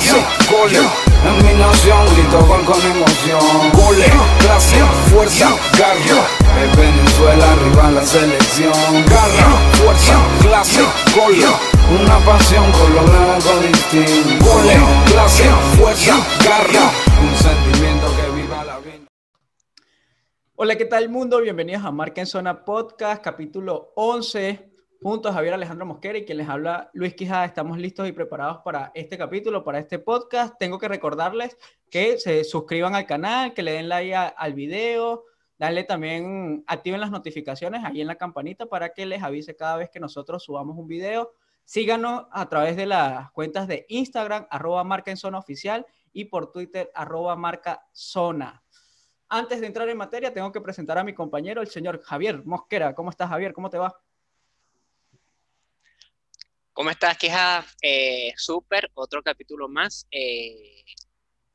clase. En mi nación grito gol con emoción. Goles, clase, fuerza, garra. Es Venezuela arriba la selección. Garra, fuerza, clase, goles. Una pasión con lo blanco distinto. Goles, clase, fuerza, garra. Un sentimiento que viva la vida. Hola, ¿qué tal mundo? Bienvenidos a Marca en Zona Podcast, capítulo 11 junto a Javier Alejandro Mosquera y quien les habla Luis Quijada. Estamos listos y preparados para este capítulo, para este podcast. Tengo que recordarles que se suscriban al canal, que le den like al video, darle también, activen las notificaciones ahí en la campanita para que les avise cada vez que nosotros subamos un video. Síganos a través de las cuentas de Instagram, arroba marca en zona oficial y por Twitter, arroba marca zona. Antes de entrar en materia, tengo que presentar a mi compañero, el señor Javier Mosquera. ¿Cómo estás, Javier? ¿Cómo te va? ¿Cómo estás, Quijada? Eh, otro capítulo más. Eh,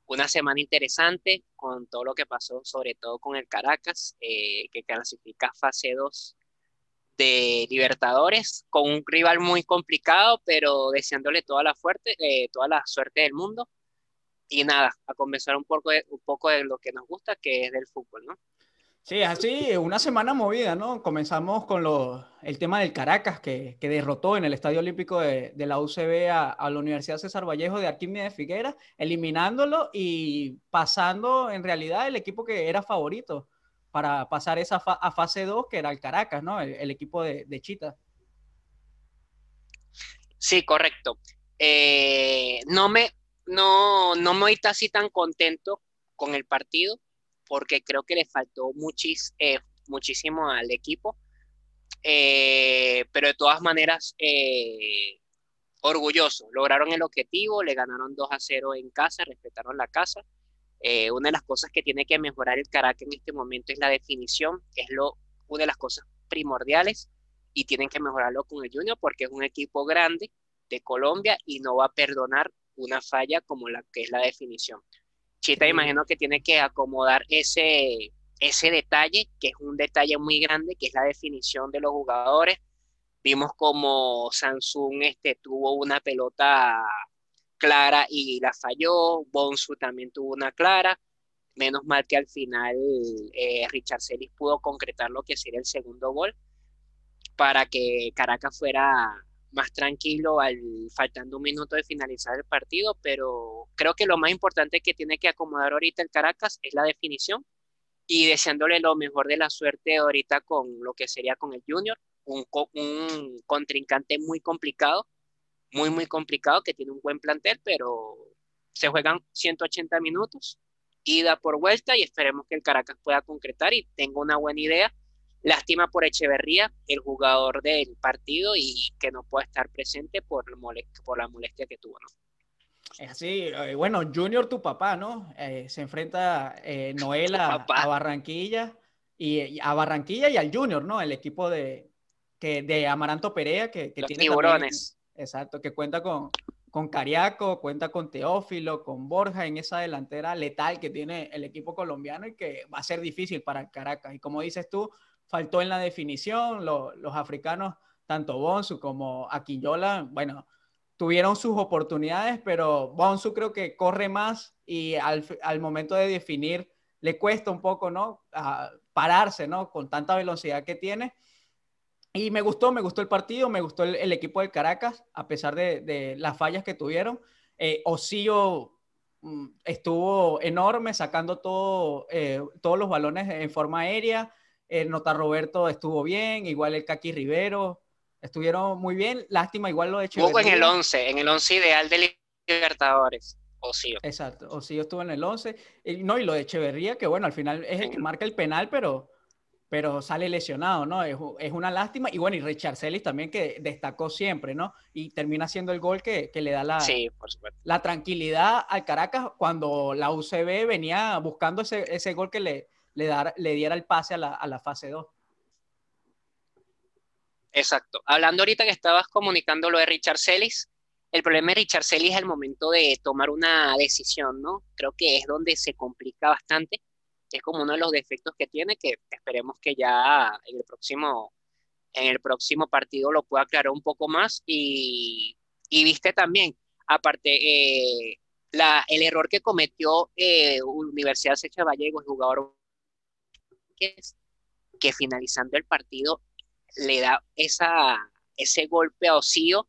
una semana interesante con todo lo que pasó, sobre todo con el Caracas, eh, que clasifica fase 2 de Libertadores, con un rival muy complicado, pero deseándole toda la, fuerte, toda la suerte del mundo. Y nada, a comenzar un poco, un poco de lo que nos gusta, que es del fútbol, ¿no? Sí, así, una semana movida, ¿no? Comenzamos con el tema del Caracas, que, derrotó en el Estadio Olímpico de, la UCB a, la Universidad César Vallejo de Arquímedes Figuera, eliminándolo y pasando en realidad el equipo que era favorito para pasar esa a fase 2, que era el Caracas, ¿no? El, equipo de, Chita. Sí, correcto. Eh, no, me, no, no me así tan contento con el partido porque creo que le faltó muchis, eh, muchísimo al equipo. Eh, pero de todas maneras, eh, orgulloso. Lograron el objetivo, le ganaron 2 a 0 en casa, respetaron la casa. una de las cosas que tiene que mejorar el Caracas en este momento es la definición, es lo, una de las cosas primordiales y tienen que mejorarlo con el Junior porque es un equipo grande de Colombia y no va a perdonar una falla como la que es la definición. Chita imagino que tiene que acomodar ese, ese detalle, que es un detalle muy grande, que es la definición de los jugadores. Vimos como Samsung este, tuvo una pelota clara y la falló, Bonsu también tuvo una clara, menos mal que al final eh, Richard Celis pudo concretar lo que sería el segundo gol para que Caracas fuera más tranquilo al faltando un minuto de finalizar el partido, pero creo que lo más importante que tiene que acomodar ahorita el Caracas es la definición y deseándole lo mejor de la suerte ahorita con lo que sería con el Junior, un, un contrincante muy complicado, muy, muy complicado, que tiene un buen plantel, pero se juegan 180 minutos, ida por vuelta y esperemos que el Caracas pueda concretar y tenga una buena idea Lástima por Echeverría, el jugador del partido, y que no pueda estar presente por, por la molestia que tuvo, ¿no? Es así, eh, bueno, Junior, tu papá, ¿no? Eh, se enfrenta eh, Noel a, Barranquilla y, a Barranquilla y al Junior, ¿no? El equipo de, que, de Amaranto Perea, que, que Los tiene tiburones. exacto, que cuenta con, con Cariaco, cuenta con Teófilo, con Borja en esa delantera letal que tiene el equipo colombiano y que va a ser difícil para Caracas. Y como dices tú, faltó en la definición, los africanos, tanto Bonsu como Aquillola, bueno, tuvieron sus oportunidades, pero Bonsu creo que corre más y al, momento de definir le cuesta un poco, ¿no? pararse, ¿no? Con tanta velocidad que tiene. Y me gustó, me gustó el partido, me gustó el, equipo del Caracas, a pesar de, las fallas que tuvieron. Eh, mm, estuvo enorme, sacando todo, eh, todos los balones en forma aérea. El Nota Roberto estuvo bien, igual el Kaki Rivero, estuvieron muy bien. Lástima, igual lo de Estuvo en el 11, en el 11 ideal de Libertadores. Osío. Exacto, Osío estuvo en el 11. Y, no, y lo de Echeverría, que bueno, al final es el que marca el penal, pero, pero sale lesionado, ¿no? Es, es una lástima. Y bueno, y Richard Celis también, que destacó siempre, ¿no? Y termina siendo el gol que, que le da la, la tranquilidad al Caracas cuando la UCB venía buscando ese, ese gol que le, le, dar, le diera el pase a la, a la fase 2. Exacto. Hablando ahorita que estabas comunicando lo de Richard Celis, el problema de Richard Celis es el momento de tomar una decisión, ¿no? Creo que es donde se complica bastante. Es como uno de los defectos que tiene, que esperemos que ya en el próximo, en el próximo partido lo pueda aclarar un poco más. Y, y viste también, aparte, eh, la, el error que cometió eh, Universidad Secha Vallejo, el jugador que, que finalizando el partido le da esa, ese golpe a Osío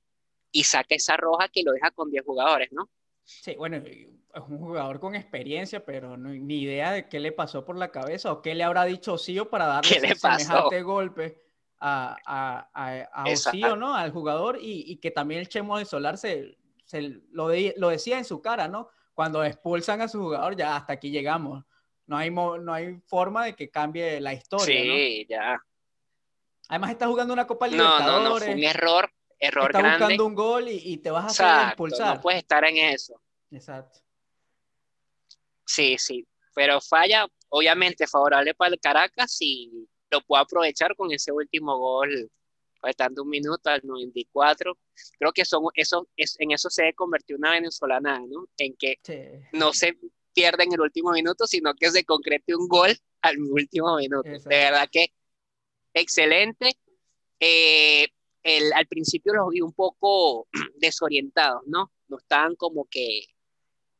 y saca esa roja que lo deja con 10 jugadores, ¿no? Sí, bueno, es un jugador con experiencia, pero no, ni idea de qué le pasó por la cabeza o qué le habrá dicho Osío para darle ese semejante golpe a, a, a, Osío, ¿no? Al jugador y, y, que también el Chemo de Solar se, se lo, lo, decía en su cara, ¿no? Cuando expulsan a su jugador, ya hasta aquí llegamos. No hay, no hay forma de que cambie la historia. Sí, ya. Además está jugando una Copa Libertadores. No, no, no, fue un error, error está buscando un gol y, y te vas a hacer expulsar. No puedes estar en eso. Exacto. Sí, sí, pero falla, obviamente favorable para el Caracas y lo puede aprovechar con ese último gol, faltando un minuto al 94. Creo que son, eso, es, en eso se convirtió una venezolana, ¿no? En que no se pierde en el último minuto, sino que se concrete un gol al último minuto. De verdad que excelente. Eh, el, al principio los vi un poco desorientados, ¿no? No estaban como que,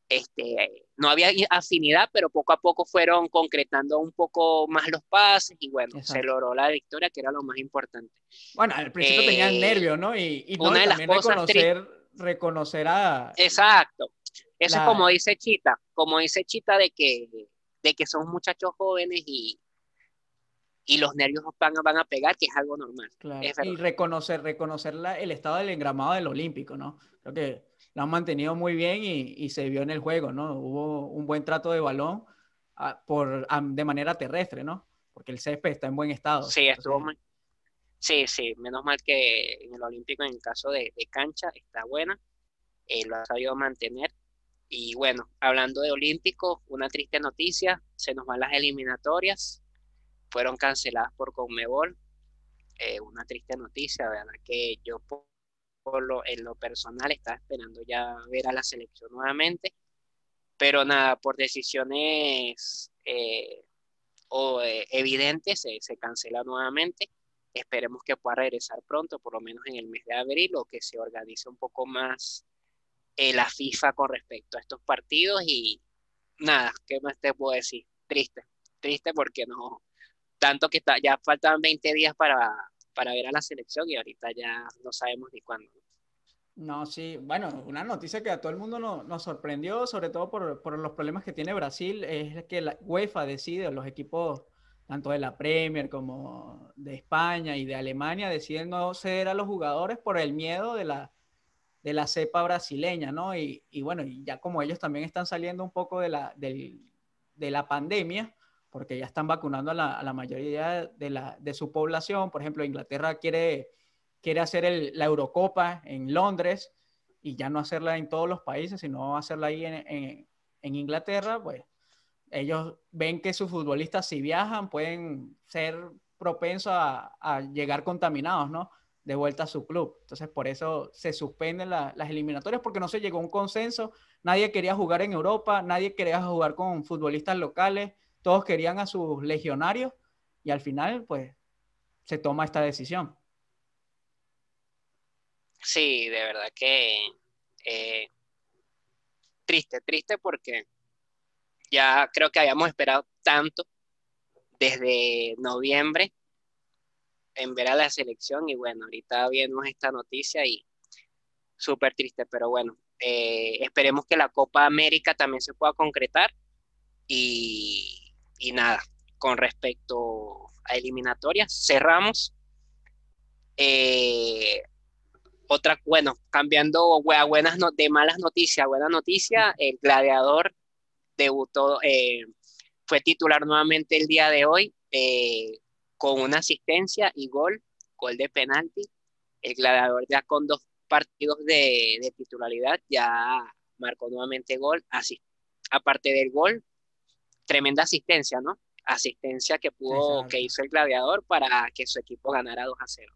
este, no había afinidad, pero poco a poco fueron concretando un poco más los pases y bueno, se logró la victoria, que era lo más importante. Bueno, al principio tenían eh, nervios, ¿no? Y, una de las cosas reconocer, reconocer a... Exacto. Eso es como dice Chita, como dice Chita de que, de que son muchachos jóvenes y, y los nervios van, van a pegar, que es algo normal. y reconocer, reconocer el estado del engramado del Olímpico, ¿no? Creo que lo han mantenido muy bien y, y, se vio en el juego, ¿no? Hubo un buen trato de balón ah, por, de manera terrestre, ¿no? Porque el césped está en buen estado. Sí, estuvo muy... Sí, sí, menos mal que en el Olímpico, en el caso de, de cancha, está buena, eh, lo ha sabido mantener. Y bueno, hablando de Olímpico, una triste noticia, se nos van las eliminatorias, fueron canceladas por Conmebol. Eh, una triste noticia, ¿verdad? Que yo por, lo, en lo personal estaba esperando ya ver a la selección nuevamente, pero nada, por decisiones eh, o, eh, evidentes se, cancela nuevamente. Esperemos que pueda regresar pronto, por lo menos en el mes de abril, o que se organice un poco más la FIFA con respecto a estos partidos y nada, ¿qué más te puedo decir? Triste, triste porque no, tanto que está, ya faltan 20 días para, para ver a la selección y ahorita ya no sabemos ni cuándo. No, sí, bueno, una noticia que a todo el mundo nos sorprendió, sobre todo por, por, los problemas que tiene Brasil, es que la UEFA decide, los equipos tanto de la Premier como de España y de Alemania deciden no ceder a los jugadores por el miedo de la, de la cepa brasileña, ¿no? Y, y bueno, y ya como ellos también están saliendo un poco de la, del, de la pandemia, porque ya están vacunando a la, mayoría de, la, de, su población. Por ejemplo, Inglaterra quiere, quiere hacer la Eurocopa en Londres y ya no hacerla en todos los países, sino hacerla ahí en, Inglaterra, pues ellos ven que sus futbolistas si viajan pueden ser propensos a, llegar contaminados, ¿no? De vuelta a su club. Entonces, por eso se suspenden las eliminatorias porque no se llegó a un consenso. Nadie quería jugar en Europa, nadie quería jugar con futbolistas locales todos querían a sus legionarios y al final, pues, se toma esta decisión. Sí, de verdad que eh, triste, triste porque ya creo que habíamos esperado tanto desde noviembre en ver a la selección y bueno, ahorita vimos esta noticia y súper triste, pero bueno, eh, esperemos que la Copa América también se pueda concretar y, y nada, con respecto a eliminatorias, cerramos. Eh, otra, bueno, cambiando buenas de malas noticias, buena noticia, el gladiador debutó, eh, fue titular nuevamente el día de hoy eh, con una asistencia y gol, gol de penalti. El gladiador ya con dos partidos de, de titularidad ya marcó nuevamente gol, así, aparte del gol, tremenda asistencia, ¿no? Asistencia que pudo, que hizo el gladiador para que su equipo ganara 2 a 0.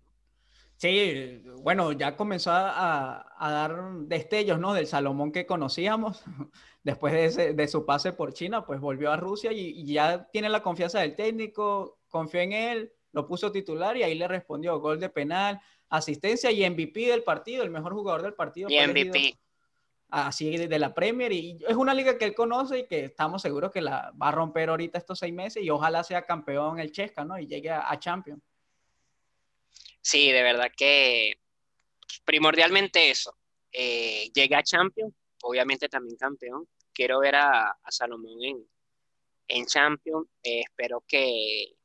Sí, bueno, ya comenzó a, dar destellos, ¿no? Del Salomón que conocíamos. Después de, su pase por China, pues volvió a Rusia y, ya tiene la confianza del técnico, confió en él, lo puso titular y ahí le respondió gol de penal, asistencia y MVP del partido, el mejor jugador del partido. Y MVP. así de la Premier y es una liga que él conoce y que estamos seguros que la va a romper ahorita estos seis meses y ojalá sea campeón el Chesca, ¿no? Y llegue a, a Champions. Sí, de verdad que primordialmente eso. Eh, llegue a Champions, obviamente también campeón. Quiero ver a, Salomón en, en Champions. Eh, espero que,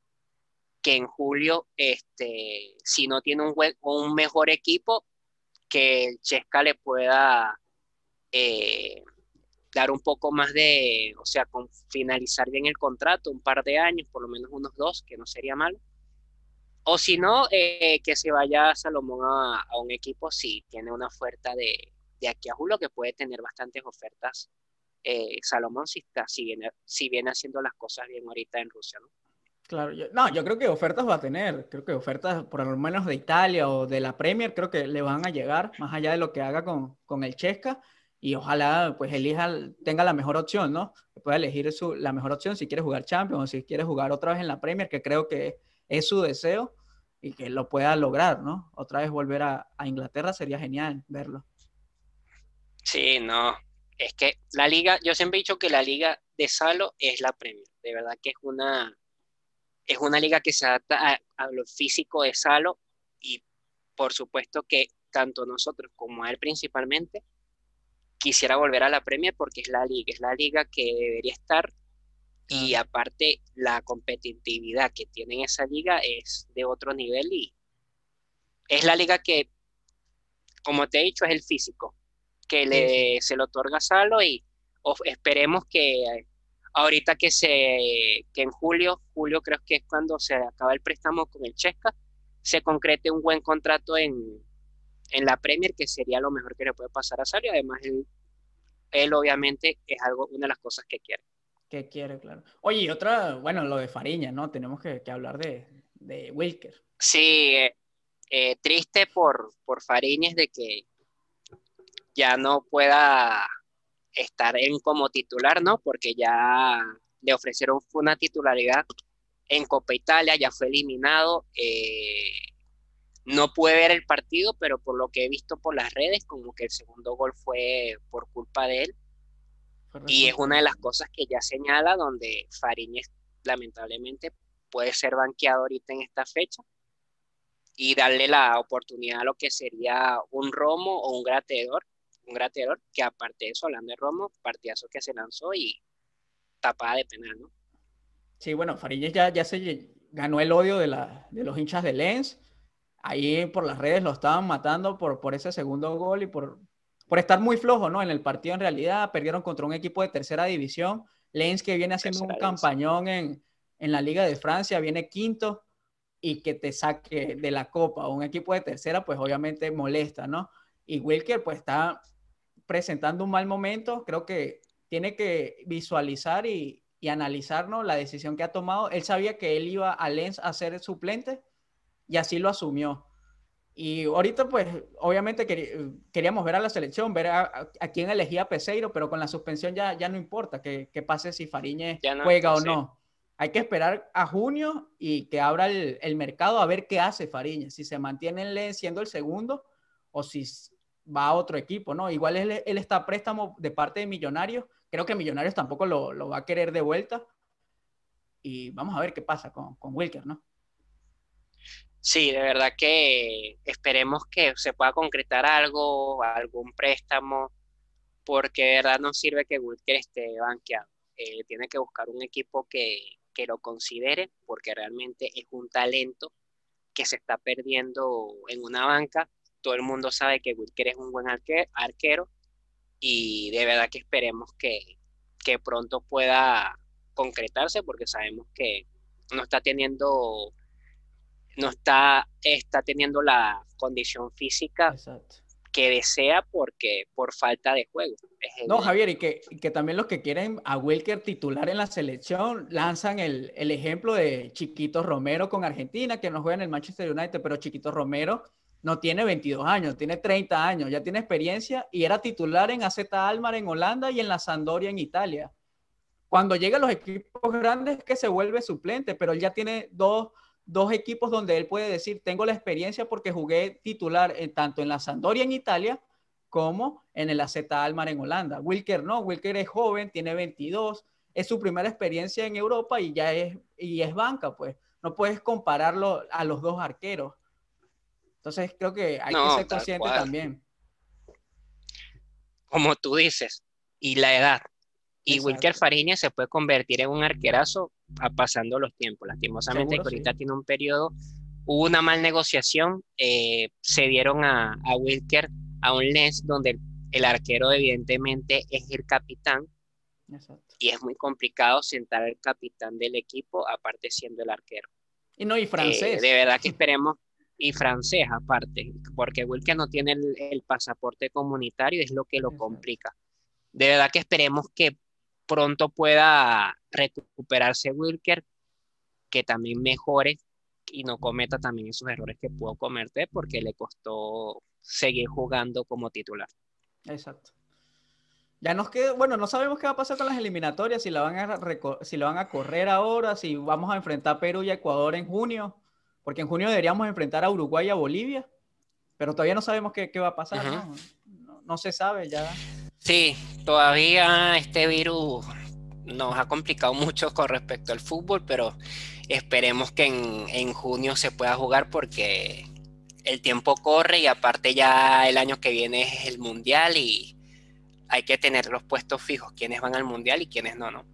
que en julio, este, si no tiene un, un mejor equipo, que el Chesca le pueda eh, dar un poco más de, o sea, con finalizar bien el contrato, un par de años, por lo menos unos dos, que no sería malo. O si no, eh, que se vaya Salomón a, un equipo si tiene una oferta de, de, aquí a julio, que puede tener bastantes ofertas. Eh, Salomón si, está, si, viene, si viene haciendo las cosas bien ahorita en Rusia, ¿no? Claro, yo, no, yo creo que ofertas va a tener, creo que ofertas por lo menos de Italia o de la Premier, creo que le van a llegar, más allá de lo que haga con, con el Chesca, y ojalá pues elija, tenga la mejor opción, ¿no? Que pueda elegir su, la mejor opción si quiere jugar Champions o si quiere jugar otra vez en la Premier, que creo que es su deseo y que lo pueda lograr, ¿no? Otra vez volver a, Inglaterra sería genial verlo. Sí, no, es que la liga, yo siempre he dicho que la liga de Salo es la Premier, de verdad que es una, es una liga que se adapta a, lo físico de Salo y por supuesto que tanto nosotros como él principalmente quisiera volver a la Premier porque es la liga, es la liga que debería estar. Y aparte, la competitividad que tiene esa liga es de otro nivel y es la liga que, como te he dicho, es el físico, que le, se le otorga a Salo y esperemos que ahorita que se, que en julio, julio creo que es cuando se acaba el préstamo con el Chesca, se concrete un buen contrato en, en la Premier, que sería lo mejor que le puede pasar a y además él, él obviamente es algo, una de las cosas que quiere que quiere, claro. Oye, y otra, bueno, lo de Fariña, ¿no? Tenemos que, hablar de, de, Wilker. Sí, eh, eh, triste por, por Fariñez de que ya no pueda estar en como titular, ¿no? Porque ya le ofrecieron una titularidad en Copa Italia, ya fue eliminado. Eh, no pude ver el partido, pero por lo que he visto por las redes, como que el segundo gol fue por culpa de él. Y es una de las cosas que ya señala donde Fariñez lamentablemente puede ser banqueado ahorita en esta fecha y darle la oportunidad a lo que sería un Romo o un Grateador, un Grateador que aparte de eso, hablando de Romo, partidazo que se lanzó y tapada de penal, ¿no? Sí, bueno, Fariñez ya, ya se ganó el odio de, la, de los hinchas de Lens. Ahí por las redes lo estaban matando por, por ese segundo gol y por, por estar muy flojo, ¿no? En el partido en realidad perdieron contra un equipo de tercera división. Lens que viene haciendo un campañón en, en, la Liga de Francia, viene quinto y que te saque de la copa un equipo de tercera, pues obviamente molesta, ¿no? Y Wilker pues está presentando un mal momento, creo que tiene que visualizar y, y analizar ¿no? la decisión que ha tomado. Él sabía que él iba a Lens a ser suplente y así lo asumió. Y ahorita, pues, obviamente queríamos ver a la selección, ver a, quién elegía Peseiro, pero con la suspensión ya, ya no importa que, pase si Fariñez juega o no. Hay que esperar a junio y que abra el, mercado a ver qué hace Fariñez, si se mantiene siendo el segundo o si va a otro equipo, ¿no? Igual él, él está a préstamo de parte de Millonarios, creo que Millonarios tampoco lo, va a querer de vuelta y vamos a ver qué pasa con, con Wilker, ¿no? Sí, de verdad que esperemos que se pueda concretar algo, algún préstamo, porque de verdad no sirve que Wilker esté banqueado. Eh, tiene que buscar un equipo que, lo considere, porque realmente es un talento que se está perdiendo en una banca. Todo el mundo sabe que Wilker es un buen arquero y de verdad que esperemos que, que pronto pueda concretarse, porque sabemos que no está teniendo no está, está teniendo la condición física que desea porque por falta de juego. no, Javier, y que, que, también los que quieren a Wilker titular en la selección lanzan el, el, ejemplo de Chiquito Romero con Argentina, que no juega en el Manchester United, pero Chiquito Romero no tiene 22 años, tiene 30 años, ya tiene experiencia y era titular en AZ Almar en Holanda y en la Sampdoria en Italia. Cuando llega a los equipos grandes que se vuelve suplente, pero él ya tiene dos dos equipos donde él puede decir, tengo la experiencia porque jugué titular tanto en la Sampdoria en Italia como en el AZ Almar en Holanda. Wilker no, Wilker es joven, tiene 22, es su primera experiencia en Europa y ya es, y es banca, pues. No puedes compararlo a los dos arqueros. Entonces creo que hay que ser consciente también. Como tú dices, y la edad. Y Wilker Fariña se puede convertir en un arquerazo a pasando los tiempos. Lastimosamente, que ahorita tiene un periodo, hubo una mal negociación, eh, se dieron a, a, Wilker a un Lens donde el, arquero evidentemente es el capitán. Y es muy complicado sentar al capitán del equipo, aparte siendo el arquero. Y no, y francés. Eh, de verdad que esperemos, y francés aparte, porque Wilker no tiene el, pasaporte comunitario, es lo que lo complica. De verdad que esperemos que pronto pueda recuperarse Wilker, que también mejore y no cometa también esos errores que pudo cometer porque le costó seguir jugando como titular. Exacto. Ya nos queda, bueno, no sabemos qué va a pasar con las eliminatorias, si la van a, si la van a correr ahora, si vamos a enfrentar a Perú y Ecuador en junio, porque en junio deberíamos enfrentar a Uruguay y a Bolivia, pero todavía no sabemos qué, qué va a pasar, ¿no? ¿no? se sabe ya. Sí, todavía este virus nos ha complicado mucho con respecto al fútbol, pero esperemos que en, junio se pueda jugar porque el tiempo corre y aparte ya el año que viene es el mundial y hay que tener los puestos fijos, quiénes van al mundial y quiénes no, ¿no?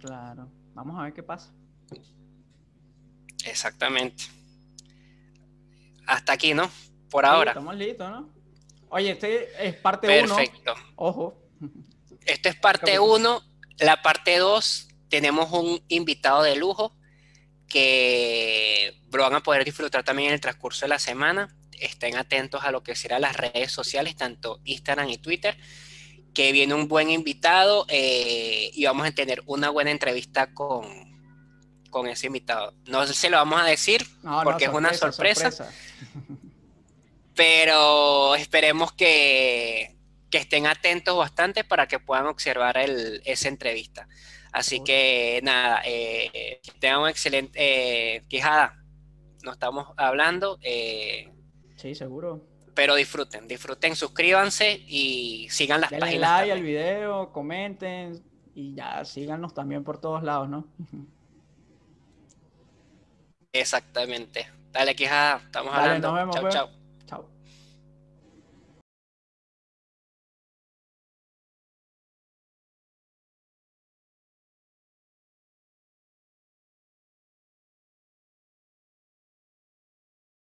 Claro, vamos a ver qué pasa. Exactamente. Hasta aquí, ¿no? Por ahora. Estamos listos, ¿no? Oye, este es parte 1. Perfecto. Ojo. Esto es parte 1. La parte 2 tenemos un invitado de lujo que lo van a poder disfrutar también en el transcurso de la semana. Estén atentos a lo que serán las redes sociales, tanto Instagram y Twitter, que viene un buen invitado eh, y vamos a tener una buena entrevista con, con ese invitado. No se lo vamos a decir porque es una sorpresa. pero esperemos que, estén atentos bastante para que puedan observar esa entrevista. Así que nada, eh, tengan un excelente eh, quijada. Nos estamos hablando. Eh, sí, seguro. Pero disfruten, disfruten, suscríbanse y sigan las Denle páginas. like al video, comenten y ya síganos también por todos lados, ¿no? Exactamente. Dale, quijada, estamos hablando. Chao, pues. chao.